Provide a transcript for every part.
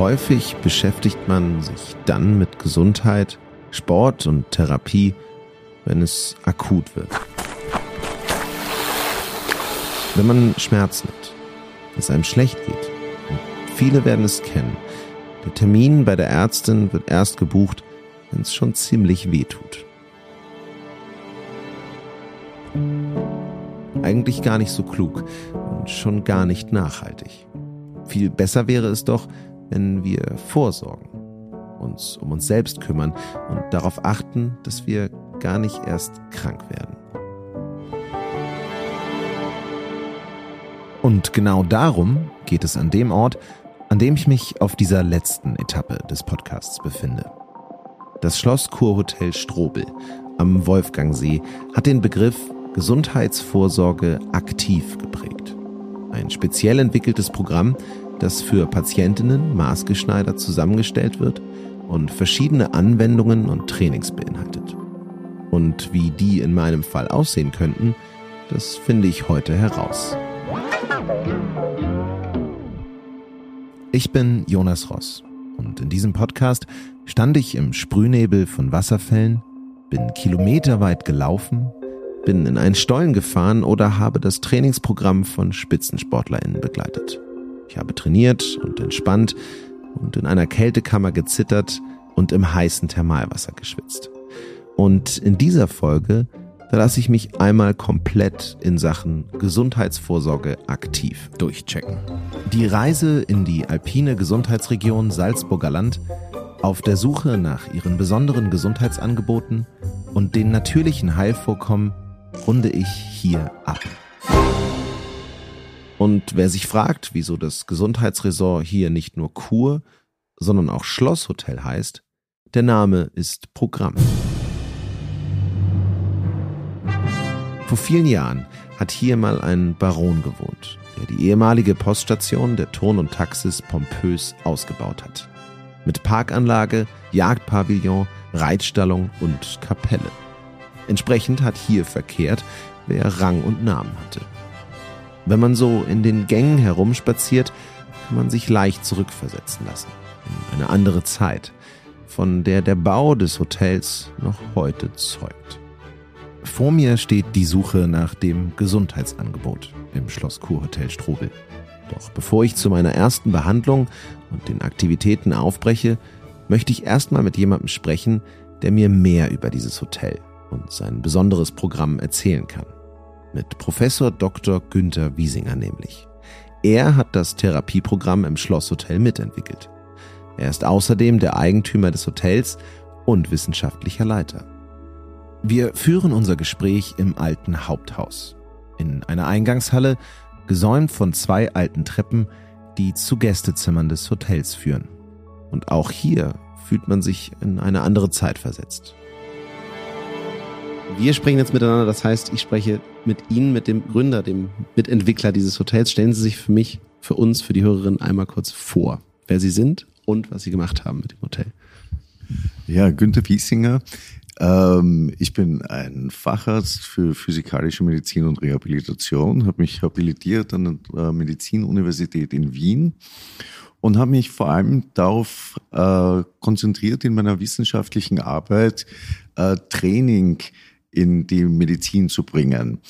häufig beschäftigt man sich dann mit Gesundheit, Sport und Therapie, wenn es akut wird. Wenn man Schmerzen hat, es einem schlecht geht. Und viele werden es kennen. Der Termin bei der Ärztin wird erst gebucht, wenn es schon ziemlich weh tut. Eigentlich gar nicht so klug und schon gar nicht nachhaltig. Viel besser wäre es doch, wenn wir vorsorgen, uns um uns selbst kümmern und darauf achten, dass wir gar nicht erst krank werden. Und genau darum geht es an dem Ort, an dem ich mich auf dieser letzten Etappe des Podcasts befinde. Das Schloss Kurhotel Strobel am Wolfgangsee hat den Begriff Gesundheitsvorsorge aktiv geprägt. Ein speziell entwickeltes Programm, das für Patientinnen maßgeschneidert zusammengestellt wird und verschiedene Anwendungen und Trainings beinhaltet. Und wie die in meinem Fall aussehen könnten, das finde ich heute heraus. Ich bin Jonas Ross und in diesem Podcast stand ich im Sprühnebel von Wasserfällen, bin kilometerweit gelaufen, bin in einen Stollen gefahren oder habe das Trainingsprogramm von SpitzensportlerInnen begleitet. Ich habe trainiert und entspannt und in einer Kältekammer gezittert und im heißen Thermalwasser geschwitzt. Und in dieser Folge, da lasse ich mich einmal komplett in Sachen Gesundheitsvorsorge aktiv durchchecken. Die Reise in die alpine Gesundheitsregion Salzburger Land auf der Suche nach ihren besonderen Gesundheitsangeboten und den natürlichen Heilvorkommen runde ich hier ab. Und wer sich fragt, wieso das Gesundheitsresort hier nicht nur Kur, sondern auch Schlosshotel heißt, der Name ist Programm. Vor vielen Jahren hat hier mal ein Baron gewohnt, der die ehemalige Poststation der Turn und Taxis pompös ausgebaut hat. Mit Parkanlage, Jagdpavillon, Reitstallung und Kapelle. Entsprechend hat hier verkehrt, wer Rang und Namen hatte. Wenn man so in den Gängen herumspaziert, kann man sich leicht zurückversetzen lassen. In eine andere Zeit, von der der Bau des Hotels noch heute zeugt. Vor mir steht die Suche nach dem Gesundheitsangebot im Schloss Kurhotel Strobel. Doch bevor ich zu meiner ersten Behandlung und den Aktivitäten aufbreche, möchte ich erstmal mit jemandem sprechen, der mir mehr über dieses Hotel und sein besonderes Programm erzählen kann mit Professor Dr. Günther Wiesinger nämlich. Er hat das Therapieprogramm im Schlosshotel mitentwickelt. Er ist außerdem der Eigentümer des Hotels und wissenschaftlicher Leiter. Wir führen unser Gespräch im alten Haupthaus. In einer Eingangshalle, gesäumt von zwei alten Treppen, die zu Gästezimmern des Hotels führen. Und auch hier fühlt man sich in eine andere Zeit versetzt. Wir sprechen jetzt miteinander, das heißt, ich spreche mit Ihnen, mit dem Gründer, dem Mitentwickler dieses Hotels. Stellen Sie sich für mich, für uns, für die Hörerinnen einmal kurz vor, wer Sie sind und was Sie gemacht haben mit dem Hotel. Ja, Günther Wiesinger. Ähm, ich bin ein Facharzt für physikalische Medizin und Rehabilitation, habe mich habilitiert an der Medizinuniversität in Wien und habe mich vor allem darauf äh, konzentriert in meiner wissenschaftlichen Arbeit äh, Training in die Medizin zu bringen.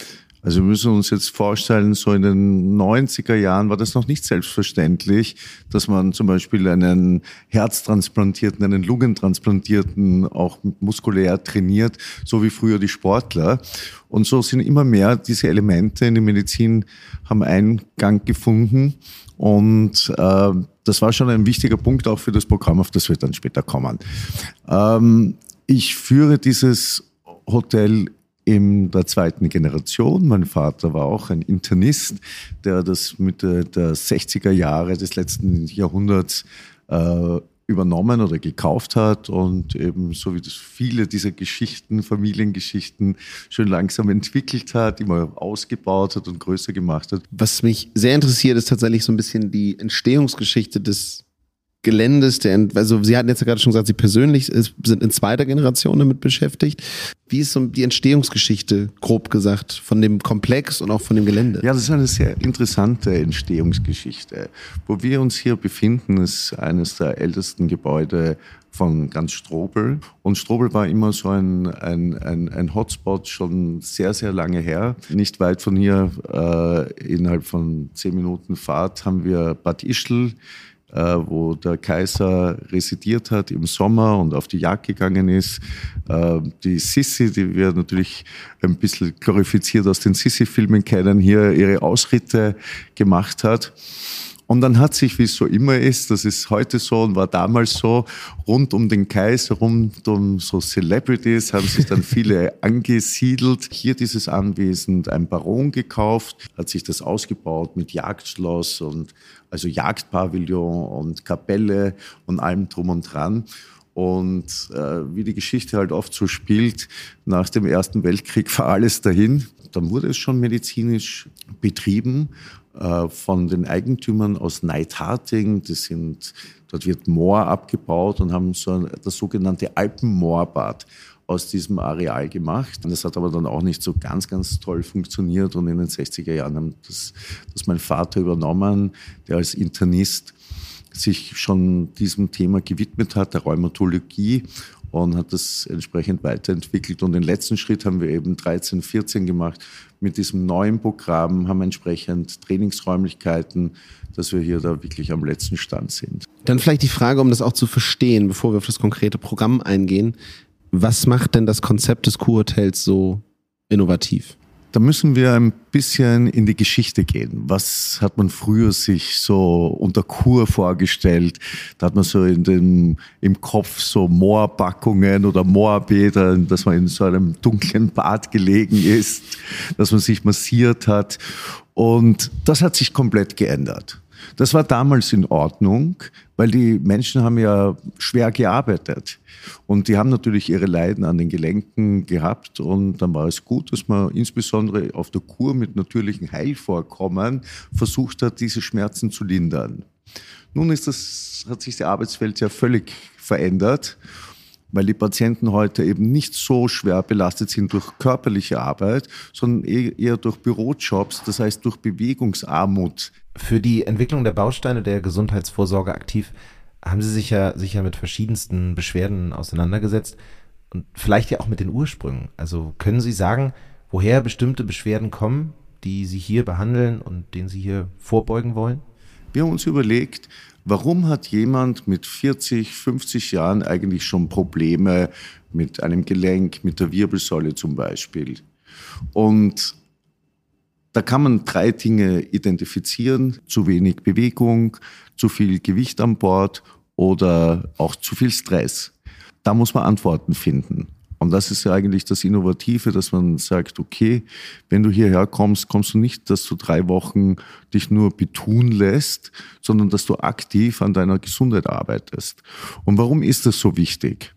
Also wir müssen uns jetzt vorstellen, so in den 90er Jahren war das noch nicht selbstverständlich, dass man zum Beispiel einen Herztransplantierten, einen Lungentransplantierten auch muskulär trainiert, so wie früher die Sportler. Und so sind immer mehr diese Elemente in die Medizin haben Eingang gefunden. Und äh, das war schon ein wichtiger Punkt auch für das Programm, auf das wir dann später kommen. Ähm, ich führe dieses Hotel in der zweiten Generation. Mein Vater war auch ein Internist, der das Mitte der 60er Jahre des letzten Jahrhunderts äh, übernommen oder gekauft hat und eben so wie das viele dieser Geschichten, Familiengeschichten schön langsam entwickelt hat, immer ausgebaut hat und größer gemacht hat. Was mich sehr interessiert, ist tatsächlich so ein bisschen die Entstehungsgeschichte des Geländes, der, also Sie hatten jetzt ja gerade schon gesagt, Sie persönlich sind in zweiter Generation damit beschäftigt. Wie ist so die Entstehungsgeschichte, grob gesagt, von dem Komplex und auch von dem Gelände? Ja, das ist eine sehr interessante Entstehungsgeschichte. Wo wir uns hier befinden, ist eines der ältesten Gebäude von ganz Strobel. Und Strobel war immer so ein, ein, ein, ein Hotspot schon sehr, sehr lange her. Nicht weit von hier, äh, innerhalb von zehn Minuten Fahrt, haben wir Bad Ischl wo der Kaiser residiert hat im Sommer und auf die Jagd gegangen ist. Äh, die Sissi, die wir natürlich ein bisschen glorifiziert aus den Sissi-Filmen kennen, hier ihre Ausritte gemacht hat. Und dann hat sich, wie es so immer ist, das ist heute so und war damals so, rund um den Kaiser, rund um so Celebrities, haben sich dann viele angesiedelt. Hier dieses Anwesen, ein Baron gekauft, hat sich das ausgebaut mit Jagdschloss und also Jagdpavillon und Kapelle und allem drum und dran. Und äh, wie die Geschichte halt oft so spielt, nach dem Ersten Weltkrieg war alles dahin. Dann wurde es schon medizinisch betrieben von den Eigentümern aus Neidharting. Das sind, dort wird Moor abgebaut und haben so ein, das sogenannte Alpenmoorbad aus diesem Areal gemacht. Das hat aber dann auch nicht so ganz, ganz toll funktioniert. Und in den 60er Jahren haben das, das mein Vater übernommen, der als Internist sich schon diesem Thema gewidmet hat, der Rheumatologie und hat das entsprechend weiterentwickelt. Und den letzten Schritt haben wir eben 13, 14 gemacht mit diesem neuen Programm, haben entsprechend Trainingsräumlichkeiten, dass wir hier da wirklich am letzten Stand sind. Dann vielleicht die Frage, um das auch zu verstehen, bevor wir auf das konkrete Programm eingehen. Was macht denn das Konzept des Kurhotels so innovativ? Da müssen wir ein bisschen in die Geschichte gehen. Was hat man früher sich so unter Kur vorgestellt? Da hat man so in dem, im Kopf so Moorbackungen oder Moorbäder, dass man in so einem dunklen Bad gelegen ist, dass man sich massiert hat. Und das hat sich komplett geändert. Das war damals in Ordnung, weil die Menschen haben ja schwer gearbeitet. Und die haben natürlich ihre Leiden an den Gelenken gehabt. Und dann war es gut, dass man insbesondere auf der Kur mit natürlichen Heilvorkommen versucht hat, diese Schmerzen zu lindern. Nun ist das, hat sich die Arbeitswelt ja völlig verändert weil die Patienten heute eben nicht so schwer belastet sind durch körperliche Arbeit, sondern e-, eher durch Bürojobs, das heißt durch Bewegungsarmut. Für die Entwicklung der Bausteine der Gesundheitsvorsorge aktiv haben Sie sich ja sicher mit verschiedensten Beschwerden auseinandergesetzt und vielleicht ja auch mit den Ursprüngen. Also können Sie sagen, woher bestimmte Beschwerden kommen, die Sie hier behandeln und denen Sie hier vorbeugen wollen? Wir haben uns überlegt, Warum hat jemand mit 40, 50 Jahren eigentlich schon Probleme mit einem Gelenk, mit der Wirbelsäule zum Beispiel? Und da kann man drei Dinge identifizieren. Zu wenig Bewegung, zu viel Gewicht an Bord oder auch zu viel Stress. Da muss man Antworten finden. Und das ist ja eigentlich das Innovative, dass man sagt, okay, wenn du hierher kommst, kommst du nicht, dass du drei Wochen dich nur betun lässt, sondern dass du aktiv an deiner Gesundheit arbeitest. Und warum ist das so wichtig?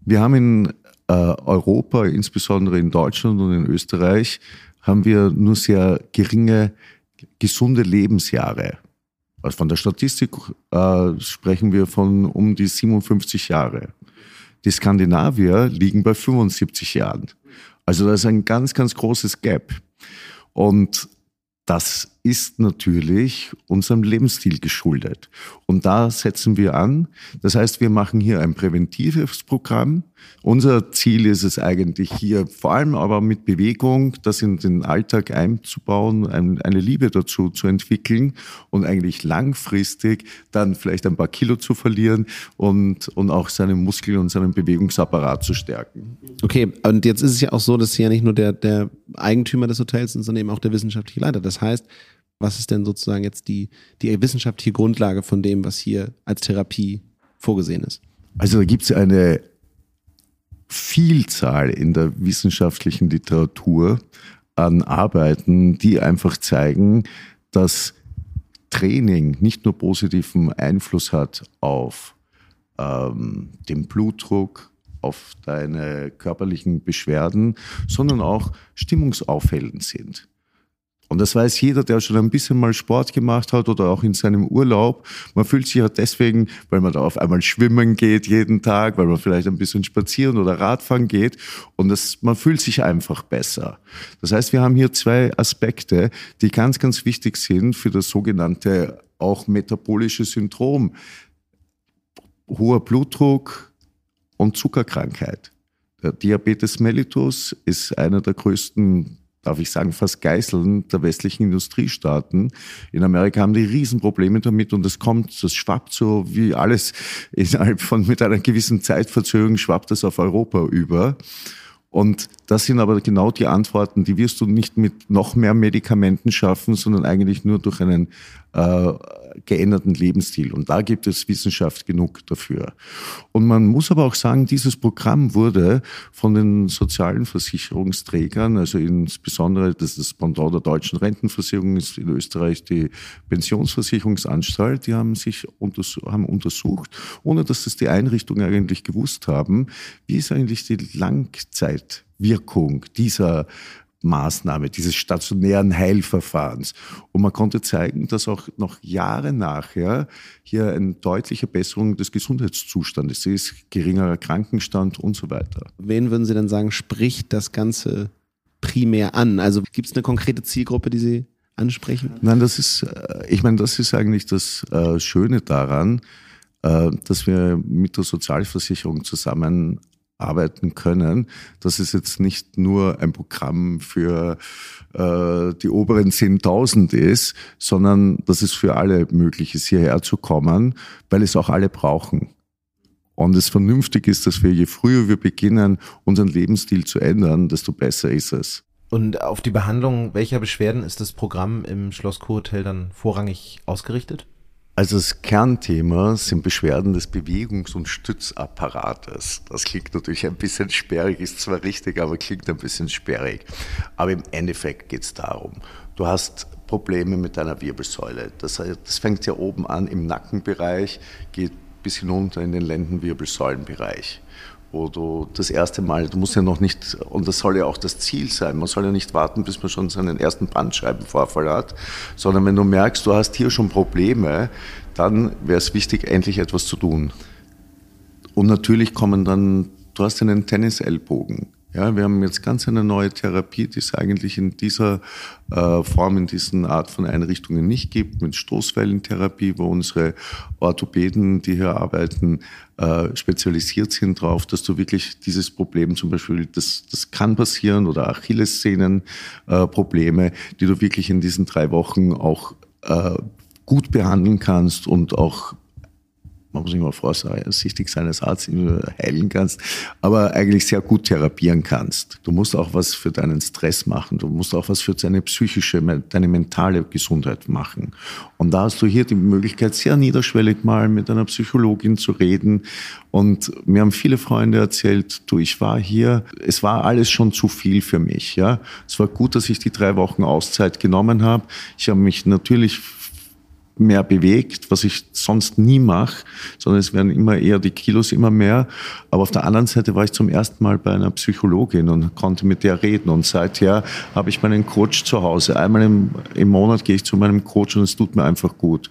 Wir haben in äh, Europa, insbesondere in Deutschland und in Österreich, haben wir nur sehr geringe gesunde Lebensjahre. Also von der Statistik äh, sprechen wir von um die 57 Jahre. Die Skandinavier liegen bei 75 Jahren. Also da ist ein ganz, ganz großes Gap. Und das ist natürlich unserem Lebensstil geschuldet. Und da setzen wir an. Das heißt, wir machen hier ein präventives Programm. Unser Ziel ist es eigentlich hier, vor allem aber mit Bewegung, das in den Alltag einzubauen, eine Liebe dazu zu entwickeln und eigentlich langfristig dann vielleicht ein paar Kilo zu verlieren und, und auch seine Muskeln und seinen Bewegungsapparat zu stärken. Okay, und jetzt ist es ja auch so, dass Sie ja nicht nur der, der Eigentümer des Hotels sind, sondern eben auch der wissenschaftliche Leiter. Das heißt, was ist denn sozusagen jetzt die, die wissenschaftliche Grundlage von dem, was hier als Therapie vorgesehen ist? Also da gibt es eine Vielzahl in der wissenschaftlichen Literatur an Arbeiten, die einfach zeigen, dass Training nicht nur positiven Einfluss hat auf ähm, den Blutdruck, auf deine körperlichen Beschwerden, sondern auch stimmungsaufhellend sind. Und das weiß jeder, der schon ein bisschen mal Sport gemacht hat oder auch in seinem Urlaub. Man fühlt sich ja deswegen, weil man da auf einmal schwimmen geht jeden Tag, weil man vielleicht ein bisschen spazieren oder Radfahren geht und das, man fühlt sich einfach besser. Das heißt, wir haben hier zwei Aspekte, die ganz, ganz wichtig sind für das sogenannte auch metabolische Syndrom. Hoher Blutdruck und Zuckerkrankheit. Der Diabetes mellitus ist einer der größten darf ich sagen, fast Geißeln der westlichen Industriestaaten. In Amerika haben die Riesenprobleme damit und es kommt, das schwappt so wie alles innerhalb von mit einer gewissen Zeitverzögerung schwappt das auf Europa über. Und das sind aber genau die Antworten, die wirst du nicht mit noch mehr Medikamenten schaffen, sondern eigentlich nur durch einen äh, geänderten Lebensstil. Und da gibt es Wissenschaft genug dafür. Und man muss aber auch sagen, dieses Programm wurde von den sozialen Versicherungsträgern, also insbesondere das, das Pendant der deutschen Rentenversicherung ist in Österreich die Pensionsversicherungsanstalt, die haben sich unters haben untersucht, ohne dass das die Einrichtungen eigentlich gewusst haben, wie ist eigentlich die Langzeitwirkung dieser Maßnahme, dieses stationären Heilverfahrens. Und man konnte zeigen, dass auch noch Jahre nachher hier eine deutliche Besserung des Gesundheitszustandes ist, geringerer Krankenstand und so weiter. Wen würden Sie denn sagen, spricht das Ganze primär an? Also gibt es eine konkrete Zielgruppe, die Sie ansprechen? Nein, das ist, äh, ich meine, das ist eigentlich das äh, Schöne daran, äh, dass wir mit der Sozialversicherung zusammen arbeiten können. Das ist jetzt nicht nur ein Programm für äh, die oberen 10.000 ist, sondern dass es für alle möglich ist, hierher zu kommen, weil es auch alle brauchen. Und es vernünftig ist, dass wir je früher wir beginnen, unseren Lebensstil zu ändern, desto besser ist es. Und auf die Behandlung welcher Beschwerden ist das Programm im Schloss Kurhotel dann vorrangig ausgerichtet? Also das Kernthema sind Beschwerden des Bewegungs- und Stützapparates. Das klingt natürlich ein bisschen sperrig, ist zwar richtig, aber klingt ein bisschen sperrig. Aber im Endeffekt geht es darum, du hast Probleme mit deiner Wirbelsäule. Das, das fängt ja oben an im Nackenbereich, geht bis hinunter in den Lendenwirbelsäulenbereich wo du das erste Mal, du musst ja noch nicht, und das soll ja auch das Ziel sein, man soll ja nicht warten, bis man schon seinen ersten Bandscheibenvorfall hat, sondern wenn du merkst, du hast hier schon Probleme, dann wäre es wichtig, endlich etwas zu tun. Und natürlich kommen dann, du hast einen Tennisellbogen. Ja, wir haben jetzt ganz eine neue Therapie, die es eigentlich in dieser äh, Form, in diesen Art von Einrichtungen nicht gibt, mit Stoßwellentherapie, wo unsere Orthopäden, die hier arbeiten, äh, spezialisiert sind darauf, dass du wirklich dieses Problem zum Beispiel, das, das kann passieren, oder Achillessehnenprobleme, äh, die du wirklich in diesen drei Wochen auch äh, gut behandeln kannst und auch man muss mal vorsichtig sein als Arzt, heilen kannst, aber eigentlich sehr gut therapieren kannst. Du musst auch was für deinen Stress machen, du musst auch was für deine psychische, deine mentale Gesundheit machen. Und da hast du hier die Möglichkeit, sehr niederschwellig mal mit einer Psychologin zu reden. Und mir haben viele Freunde erzählt, du, ich war hier, es war alles schon zu viel für mich. Ja, es war gut, dass ich die drei Wochen Auszeit genommen habe. Ich habe mich natürlich mehr bewegt, was ich sonst nie mache, sondern es werden immer eher die Kilos immer mehr. Aber auf der anderen Seite war ich zum ersten Mal bei einer Psychologin und konnte mit der reden. Und seither habe ich meinen Coach zu Hause. Einmal im, im Monat gehe ich zu meinem Coach und es tut mir einfach gut.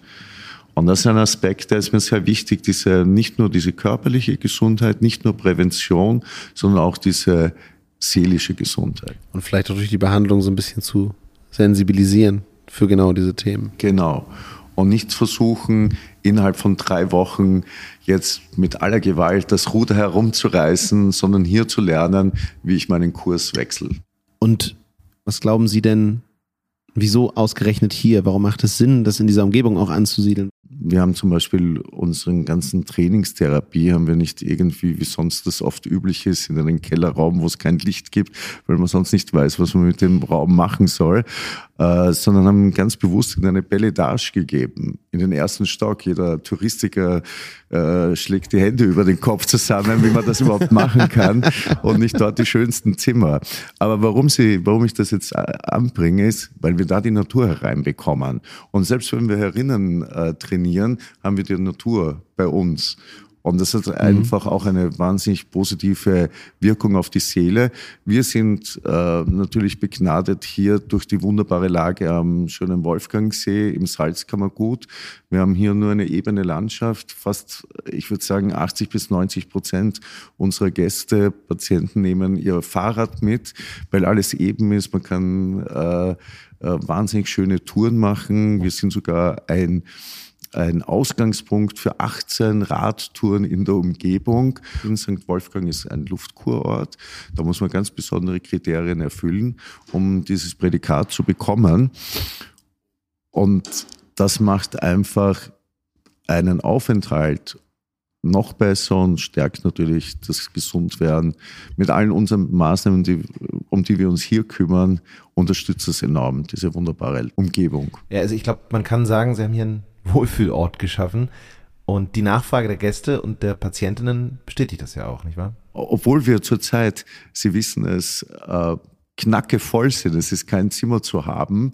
Und das ist ein Aspekt, der ist mir sehr wichtig, diese, nicht nur diese körperliche Gesundheit, nicht nur Prävention, sondern auch diese seelische Gesundheit. Und vielleicht auch durch die Behandlung so ein bisschen zu sensibilisieren für genau diese Themen. Genau und nicht versuchen, innerhalb von drei Wochen jetzt mit aller Gewalt das Ruder herumzureißen, sondern hier zu lernen, wie ich meinen Kurs wechsle. Und was glauben Sie denn, wieso ausgerechnet hier? Warum macht es Sinn, das in dieser Umgebung auch anzusiedeln? Wir haben zum Beispiel unseren ganzen Trainingstherapie haben wir nicht irgendwie, wie sonst das oft üblich ist, in einem Kellerraum, wo es kein Licht gibt, weil man sonst nicht weiß, was man mit dem Raum machen soll, äh, sondern haben ganz bewusst in eine Belledage gegeben. In den ersten Stock. Jeder Touristiker äh, schlägt die Hände über den Kopf zusammen, wie man das überhaupt machen kann und nicht dort die schönsten Zimmer. Aber warum sie, warum ich das jetzt äh, anbringe, ist, weil wir da die Natur hereinbekommen. Und selbst wenn wir herinnen äh, trainieren, haben wir die Natur bei uns. Und das hat mhm. einfach auch eine wahnsinnig positive Wirkung auf die Seele. Wir sind äh, natürlich begnadet hier durch die wunderbare Lage am schönen Wolfgangsee im Salzkammergut. Wir haben hier nur eine ebene Landschaft. Fast, ich würde sagen, 80 bis 90 Prozent unserer Gäste, Patienten nehmen ihr Fahrrad mit, weil alles eben ist. Man kann äh, wahnsinnig schöne Touren machen. Wir sind sogar ein ein Ausgangspunkt für 18 Radtouren in der Umgebung. In St. Wolfgang ist ein Luftkurort. Da muss man ganz besondere Kriterien erfüllen, um dieses Prädikat zu bekommen. Und das macht einfach einen Aufenthalt noch besser und stärkt natürlich das Gesundwerden. Mit allen unseren Maßnahmen, die, um die wir uns hier kümmern, unterstützt es enorm, diese wunderbare Umgebung. Ja, also ich glaube, man kann sagen, Sie haben hier ein Wohlfühlort geschaffen. Und die Nachfrage der Gäste und der Patientinnen bestätigt das ja auch, nicht wahr? Obwohl wir zurzeit, Sie wissen es, äh, knacke voll sind, es ist kein Zimmer zu haben,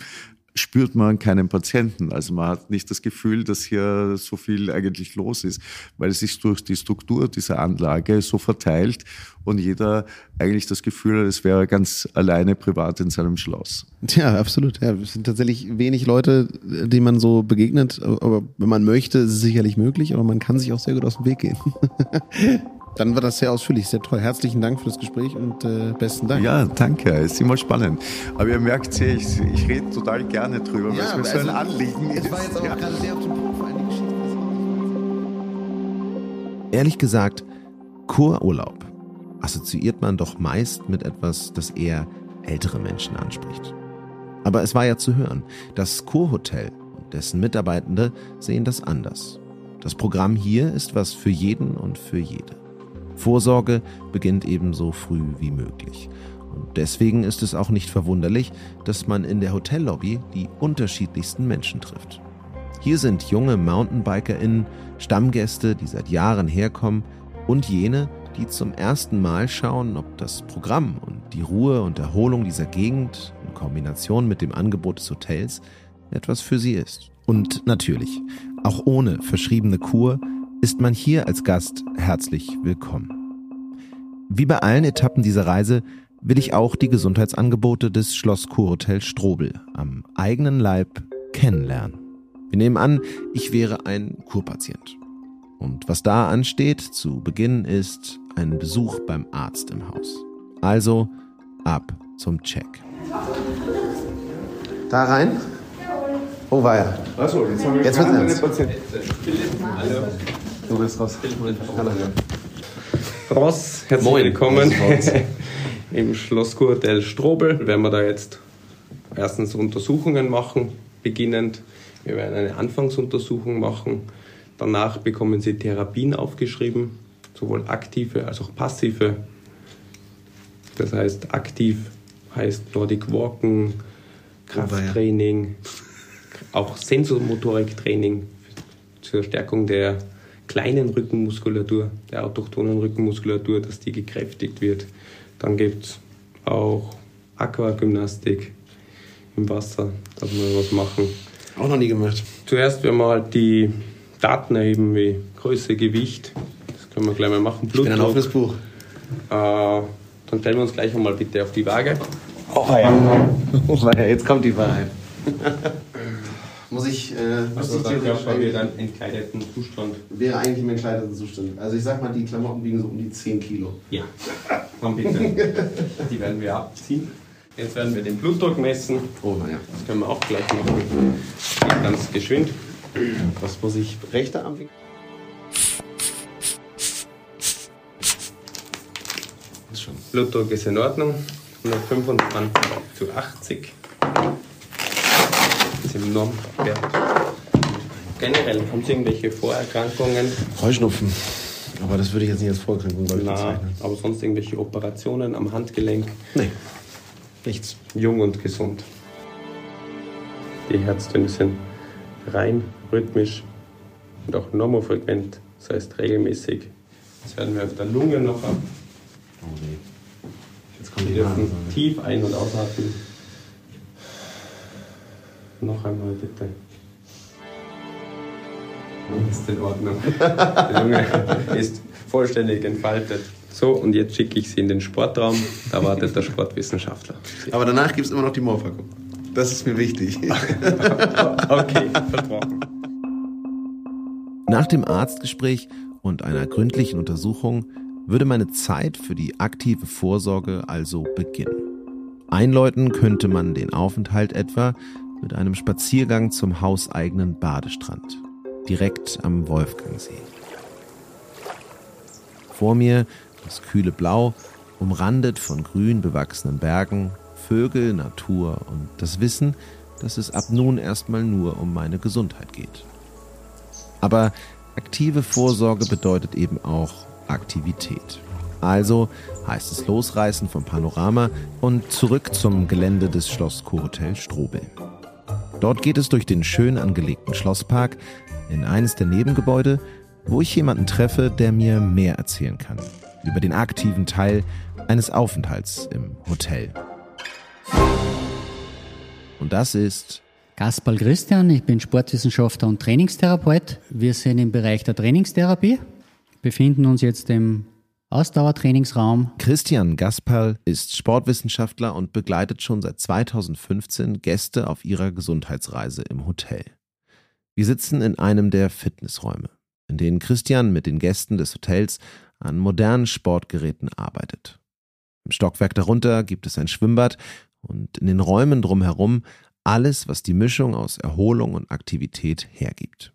spürt man keinen Patienten. Also man hat nicht das Gefühl, dass hier so viel eigentlich los ist, weil es sich durch die Struktur dieser Anlage so verteilt und jeder eigentlich das Gefühl hat, es wäre ganz alleine privat in seinem Schloss. Ja, absolut. Ja, es sind tatsächlich wenig Leute, denen man so begegnet. Aber wenn man möchte, ist es sicherlich möglich, aber man kann sich auch sehr gut aus dem Weg gehen. Dann war das sehr ausführlich, sehr toll. Herzlichen Dank für das Gespräch und äh, besten Dank. Ja, danke. Es ist immer spannend. Aber ihr merkt sehr, ich, ich rede total gerne drüber, ja, weil es mir so ein also, Anliegen ist. Es war jetzt auch ja. gerade sehr auf den Punkt für eine Geschichte. Ehrlich gesagt, Kururlaub assoziiert man doch meist mit etwas, das eher ältere Menschen anspricht. Aber es war ja zu hören, das Kurhotel und dessen Mitarbeitende sehen das anders. Das Programm hier ist was für jeden und für jede. Vorsorge beginnt ebenso früh wie möglich. Und deswegen ist es auch nicht verwunderlich, dass man in der Hotellobby die unterschiedlichsten Menschen trifft. Hier sind junge MountainbikerInnen, Stammgäste, die seit Jahren herkommen und jene, die zum ersten Mal schauen, ob das Programm und die Ruhe und Erholung dieser Gegend in Kombination mit dem Angebot des Hotels etwas für sie ist. Und natürlich, auch ohne verschriebene Kur ist man hier als Gast herzlich willkommen. Wie bei allen Etappen dieser Reise will ich auch die Gesundheitsangebote des Schloss Kurhotel Strobel am eigenen Leib kennenlernen. Wir nehmen an, ich wäre ein Kurpatient. Und was da ansteht zu Beginn ist ein Besuch beim Arzt im Haus. Also ab zum Check. Da rein? Oh weia. Achso, jetzt haben wir jetzt wird's ernst. Patienten. Du bist Ross. Hallo. Ross, herzlich Moin. willkommen im Schlosskurhotel Strobel. Werden wir da jetzt erstens Untersuchungen machen, beginnend. Wir werden eine Anfangsuntersuchung machen. Danach bekommen Sie Therapien aufgeschrieben, sowohl aktive als auch passive. Das heißt, aktiv heißt Nordic Walken, Krafttraining, auch Sensormotoriktraining zur Stärkung der kleinen Rückenmuskulatur, der autochthonen Rückenmuskulatur, dass die gekräftigt wird. Dann gibt es auch Aquagymnastik im Wasser, dass wir was machen. Auch noch nie gemacht. Zuerst werden wir halt die Daten erheben wie Größe, Gewicht. Das können wir gleich mal machen. Blutdruck. Ich bin ein offenes Buch. Äh, dann stellen wir uns gleich einmal bitte auf die Waage. Oh ja. Oh ja, jetzt kommt die Wahrheit. muss ich, äh, also ich dann Körper wieder einen entkleideten Zustand. Wäre eigentlich im entkleideten Zustand. Also ich sag mal, die Klamotten wiegen so um die 10 Kilo. Ja, komm bitte. die werden wir abziehen. Jetzt werden wir den Blutdruck messen. Oh, naja. Das können wir auch gleich machen. Ganz geschwind. Was muss ich? Rechter Arm? Blutdruck ist in Ordnung. 125 zu 80 im Normwert. Generell haben Sie irgendwelche Vorerkrankungen? Heuschnupfen. Aber das würde ich jetzt nicht als Vorerkrankung bezeichnen. Aber sonst irgendwelche Operationen am Handgelenk? Nee, nichts. Jung und gesund. Die Herztöne sind rein, rhythmisch und auch normofrequent, das heißt regelmäßig. Jetzt werden wir auf der Lunge noch ab. Oh nee. Jetzt kommt die dürfen tief ein- und ausatmen. Noch einmal bitte. Ist in Ordnung. Der Junge ist vollständig entfaltet. So, und jetzt schicke ich sie in den Sportraum. Da wartet der Sportwissenschaftler. Aber danach gibt es immer noch die Moorpackung. Das ist mir wichtig. okay, versprochen. Nach dem Arztgespräch und einer gründlichen Untersuchung würde meine Zeit für die aktive Vorsorge also beginnen. Einläuten könnte man den Aufenthalt etwa mit einem Spaziergang zum hauseigenen Badestrand, direkt am Wolfgangsee. Vor mir das kühle Blau, umrandet von grün bewachsenen Bergen, Vögel, Natur und das Wissen, dass es ab nun erstmal nur um meine Gesundheit geht. Aber aktive Vorsorge bedeutet eben auch Aktivität. Also heißt es losreißen vom Panorama und zurück zum Gelände des Schloss Kurhotel Strobel. Dort geht es durch den schön angelegten Schlosspark in eines der Nebengebäude, wo ich jemanden treffe, der mir mehr erzählen kann über den aktiven Teil eines Aufenthalts im Hotel. Und das ist Gaspar Christian, ich bin Sportwissenschaftler und Trainingstherapeut. Wir sind im Bereich der Trainingstherapie, befinden uns jetzt im Ausdauertrainingsraum. Christian Gaspal ist Sportwissenschaftler und begleitet schon seit 2015 Gäste auf ihrer Gesundheitsreise im Hotel. Wir sitzen in einem der Fitnessräume, in denen Christian mit den Gästen des Hotels an modernen Sportgeräten arbeitet. Im Stockwerk darunter gibt es ein Schwimmbad und in den Räumen drumherum alles, was die Mischung aus Erholung und Aktivität hergibt.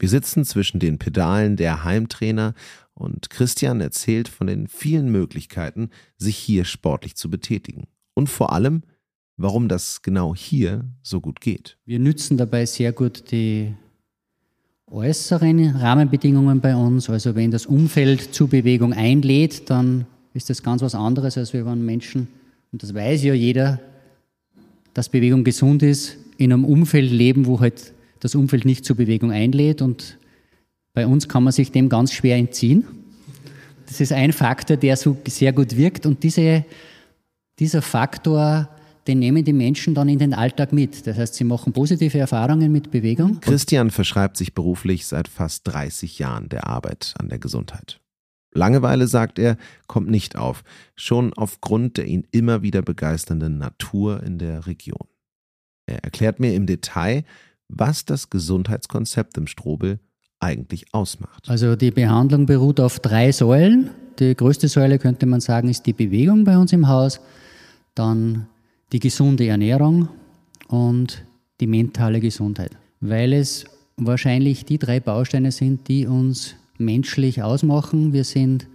Wir sitzen zwischen den Pedalen der Heimtrainer und Christian erzählt von den vielen Möglichkeiten, sich hier sportlich zu betätigen. Und vor allem, warum das genau hier so gut geht. Wir nützen dabei sehr gut die äußeren Rahmenbedingungen bei uns. Also wenn das Umfeld zu Bewegung einlädt, dann ist das ganz was anderes, als wenn Menschen, und das weiß ja jeder, dass Bewegung gesund ist, in einem Umfeld leben, wo halt das Umfeld nicht zur Bewegung einlädt. Und bei uns kann man sich dem ganz schwer entziehen. Das ist ein Faktor, der so sehr gut wirkt. Und diese, dieser Faktor, den nehmen die Menschen dann in den Alltag mit. Das heißt, sie machen positive Erfahrungen mit Bewegung. Christian verschreibt sich beruflich seit fast 30 Jahren der Arbeit an der Gesundheit. Langeweile, sagt er, kommt nicht auf, schon aufgrund der ihn immer wieder begeisternden Natur in der Region. Er erklärt mir im Detail, was das Gesundheitskonzept im Strobel eigentlich ausmacht. Also die Behandlung beruht auf drei Säulen. Die größte Säule könnte man sagen, ist die Bewegung bei uns im Haus. Dann die gesunde Ernährung und die mentale Gesundheit, weil es wahrscheinlich die drei Bausteine sind, die uns menschlich ausmachen. Wir sind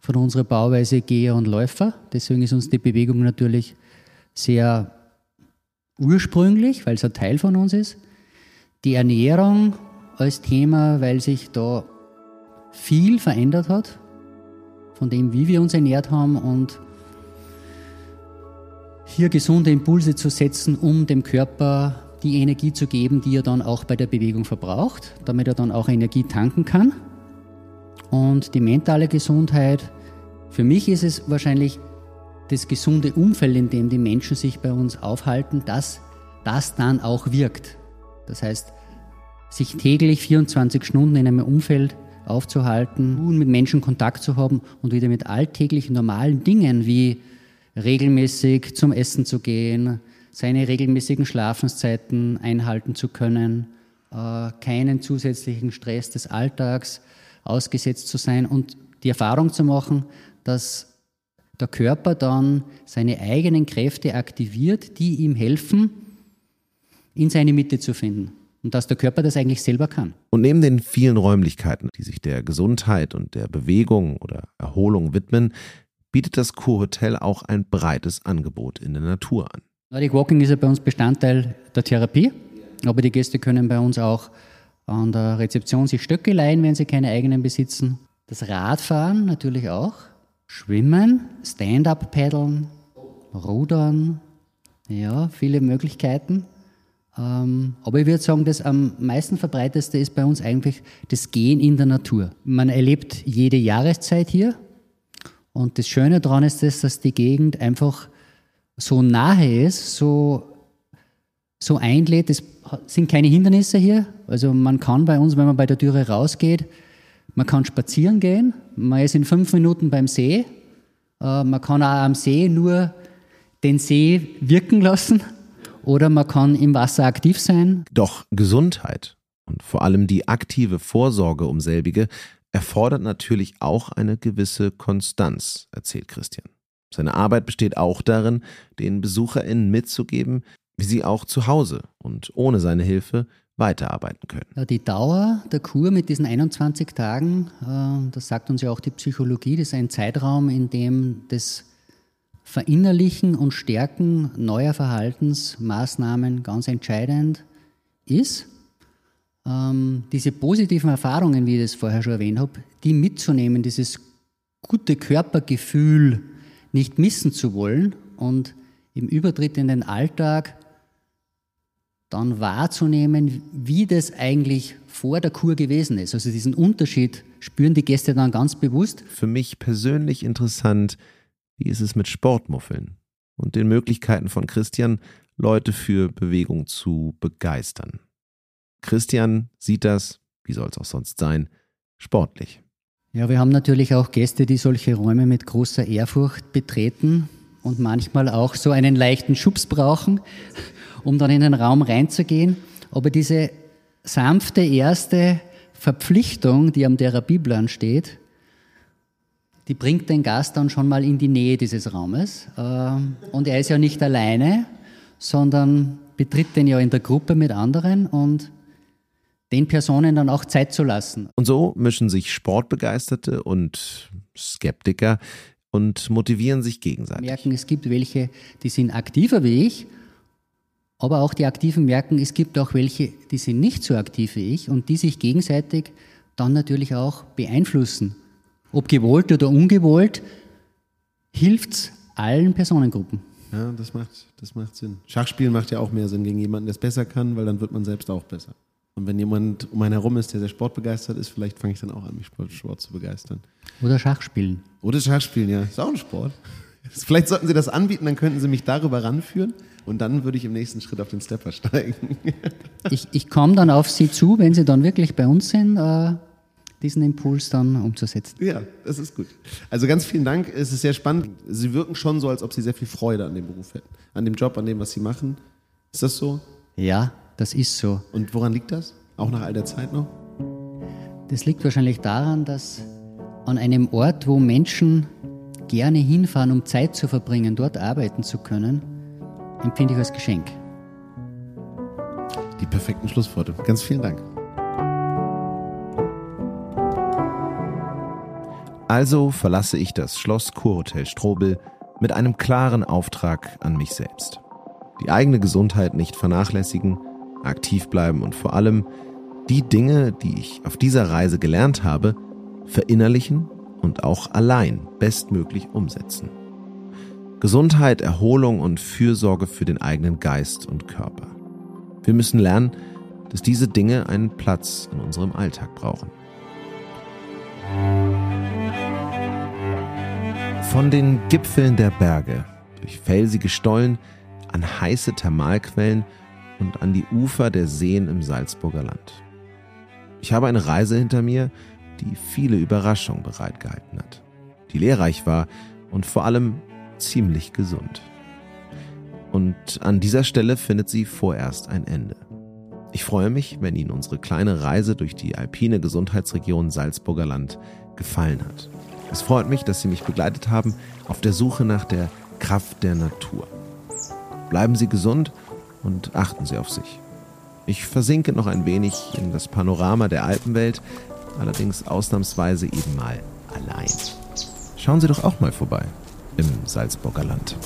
von unserer Bauweise Geher und Läufer, deswegen ist uns die Bewegung natürlich sehr ursprünglich, weil es ein Teil von uns ist. Die Ernährung als Thema, weil sich da viel verändert hat von dem, wie wir uns ernährt haben und hier gesunde Impulse zu setzen, um dem Körper die Energie zu geben, die er dann auch bei der Bewegung verbraucht, damit er dann auch Energie tanken kann. Und die mentale Gesundheit, für mich ist es wahrscheinlich das gesunde Umfeld, in dem die Menschen sich bei uns aufhalten, dass das dann auch wirkt. Das heißt, sich täglich 24 Stunden in einem Umfeld aufzuhalten, mit Menschen Kontakt zu haben und wieder mit alltäglichen normalen Dingen wie regelmäßig zum Essen zu gehen, seine regelmäßigen Schlafenszeiten einhalten zu können, äh, keinen zusätzlichen Stress des Alltags ausgesetzt zu sein und die Erfahrung zu machen, dass der Körper dann seine eigenen Kräfte aktiviert, die ihm helfen, in seine Mitte zu finden. Und dass der Körper das eigentlich selber kann. Und neben den vielen Räumlichkeiten, die sich der Gesundheit und der Bewegung oder Erholung widmen, bietet das Kurhotel auch ein breites Angebot in der Natur an. Nordic Walking ist ja bei uns Bestandteil der Therapie, aber die Gäste können bei uns auch an der Rezeption sich Stöcke leihen, wenn sie keine eigenen besitzen. Das Radfahren natürlich auch. Schwimmen, Stand-up-Paddeln, Rudern, ja, viele Möglichkeiten. Ähm, aber ich würde sagen, das am meisten verbreitetste ist bei uns eigentlich das Gehen in der Natur. Man erlebt jede Jahreszeit hier, und das Schöne daran ist, dass die Gegend einfach so nahe ist, so so einlädt. Es sind keine Hindernisse hier. Also man kann bei uns, wenn man bei der Türe rausgeht, man kann spazieren gehen. Man ist in fünf Minuten beim See. Äh, man kann auch am See nur den See wirken lassen oder man kann im Wasser aktiv sein. Doch Gesundheit und vor allem die aktive Vorsorge um selbige erfordert natürlich auch eine gewisse Konstanz, erzählt Christian. Seine Arbeit besteht auch darin, den BesucherInnen mitzugeben, wie sie auch zu Hause und ohne seine Hilfe weiterarbeiten können. Die Dauer der Kur mit diesen 21 Tagen, äh, das sagt uns ja auch die Psychologie, das ist ein Zeitraum, in dem das Verinnerlichen und Stärken neuer Verhaltensmaßnahmen ganz entscheidend ist. Ähm, diese positiven Erfahrungen, wie ich das vorher schon erwähnt habe, die mitzunehmen, dieses gute Körpergefühl nicht missen zu wollen und im Übertritt in den Alltag dann wahrzunehmen, wie das eigentlich vor der Kur gewesen ist. Also diesen Unterschied spüren die Gäste dann ganz bewusst. Für mich persönlich interessant, wie ist es mit Sportmuffeln und den Möglichkeiten von Christian, Leute für Bewegung zu begeistern. Christian sieht das, wie soll es auch sonst sein, sportlich. Ja, wir haben natürlich auch Gäste, die solche Räume mit großer Ehrfurcht betreten und manchmal auch so einen leichten Schubs brauchen um dann in den Raum reinzugehen. Aber diese sanfte erste Verpflichtung, die am Therapieplan steht, die bringt den Gast dann schon mal in die Nähe dieses Raumes. Ähm, und er ist ja nicht alleine, sondern betritt den ja in der Gruppe mit anderen und den Personen dann auch Zeit zu lassen. Und so mischen sich Sportbegeisterte und Skeptiker und motivieren sich gegenseitig. Merken, es gibt welche, die sind aktiver wie ich aber auch die Aktiven merken, es gibt auch welche, die sind nicht so aktiv wie ich und die sich gegenseitig dann natürlich auch beeinflussen. Ob gewollt oder ungewollt, hilft es allen Personengruppen. Ja, das macht, das macht Sinn. Schachspielen macht ja auch mehr Sinn gegen jemanden, der es besser kann, weil dann wird man selbst auch besser. Und wenn jemand um einen herum ist, der sehr sportbegeistert ist, vielleicht fange ich dann auch an, mich Sport, Sport zu begeistern. Oder Schachspielen. Oder Schachspielen, ja. Ist auch ein Sport. Vielleicht sollten Sie das anbieten, dann könnten Sie mich darüber ranführen. Und dann würde ich im nächsten Schritt auf den Stepper steigen. ich ich komme dann auf Sie zu, wenn Sie dann wirklich bei uns sind, äh, diesen Impuls dann umzusetzen. Ja, das ist gut. Also ganz vielen Dank. Es ist sehr spannend. Sie wirken schon so, als ob Sie sehr viel Freude an dem Beruf hätten, an dem Job, an dem, was Sie machen. Ist das so? Ja, das ist so. Und woran liegt das? Auch nach all der Zeit noch? Das liegt wahrscheinlich daran, dass an einem Ort, wo Menschen gerne hinfahren, um Zeit zu verbringen, dort arbeiten zu können, empfinde ich als Geschenk. Die perfekten Schlussworte. Ganz vielen Dank. Also verlasse ich das Schloss Kurhotel Strobel mit einem klaren Auftrag an mich selbst. Die eigene Gesundheit nicht vernachlässigen, aktiv bleiben und vor allem die Dinge, die ich auf dieser Reise gelernt habe, verinnerlichen und auch allein bestmöglich umsetzen. Gesundheit, Erholung und Fürsorge für den eigenen Geist und Körper. Wir müssen lernen, dass diese Dinge einen Platz in unserem Alltag brauchen. Von den Gipfeln der Berge, durch felsige Stollen, an heiße Thermalquellen und an die Ufer der Seen im Salzburger Land. Ich habe eine Reise hinter mir, die viele Überraschungen bereitgehalten hat, die lehrreich war und vor allem ziemlich gesund. Und an dieser Stelle findet sie vorerst ein Ende. Ich freue mich, wenn Ihnen unsere kleine Reise durch die alpine Gesundheitsregion Salzburger Land gefallen hat. Es freut mich, dass Sie mich begleitet haben auf der Suche nach der Kraft der Natur. Bleiben Sie gesund und achten Sie auf sich. Ich versinke noch ein wenig in das Panorama der Alpenwelt, allerdings ausnahmsweise eben mal allein. Schauen Sie doch auch mal vorbei im Salzburger Land.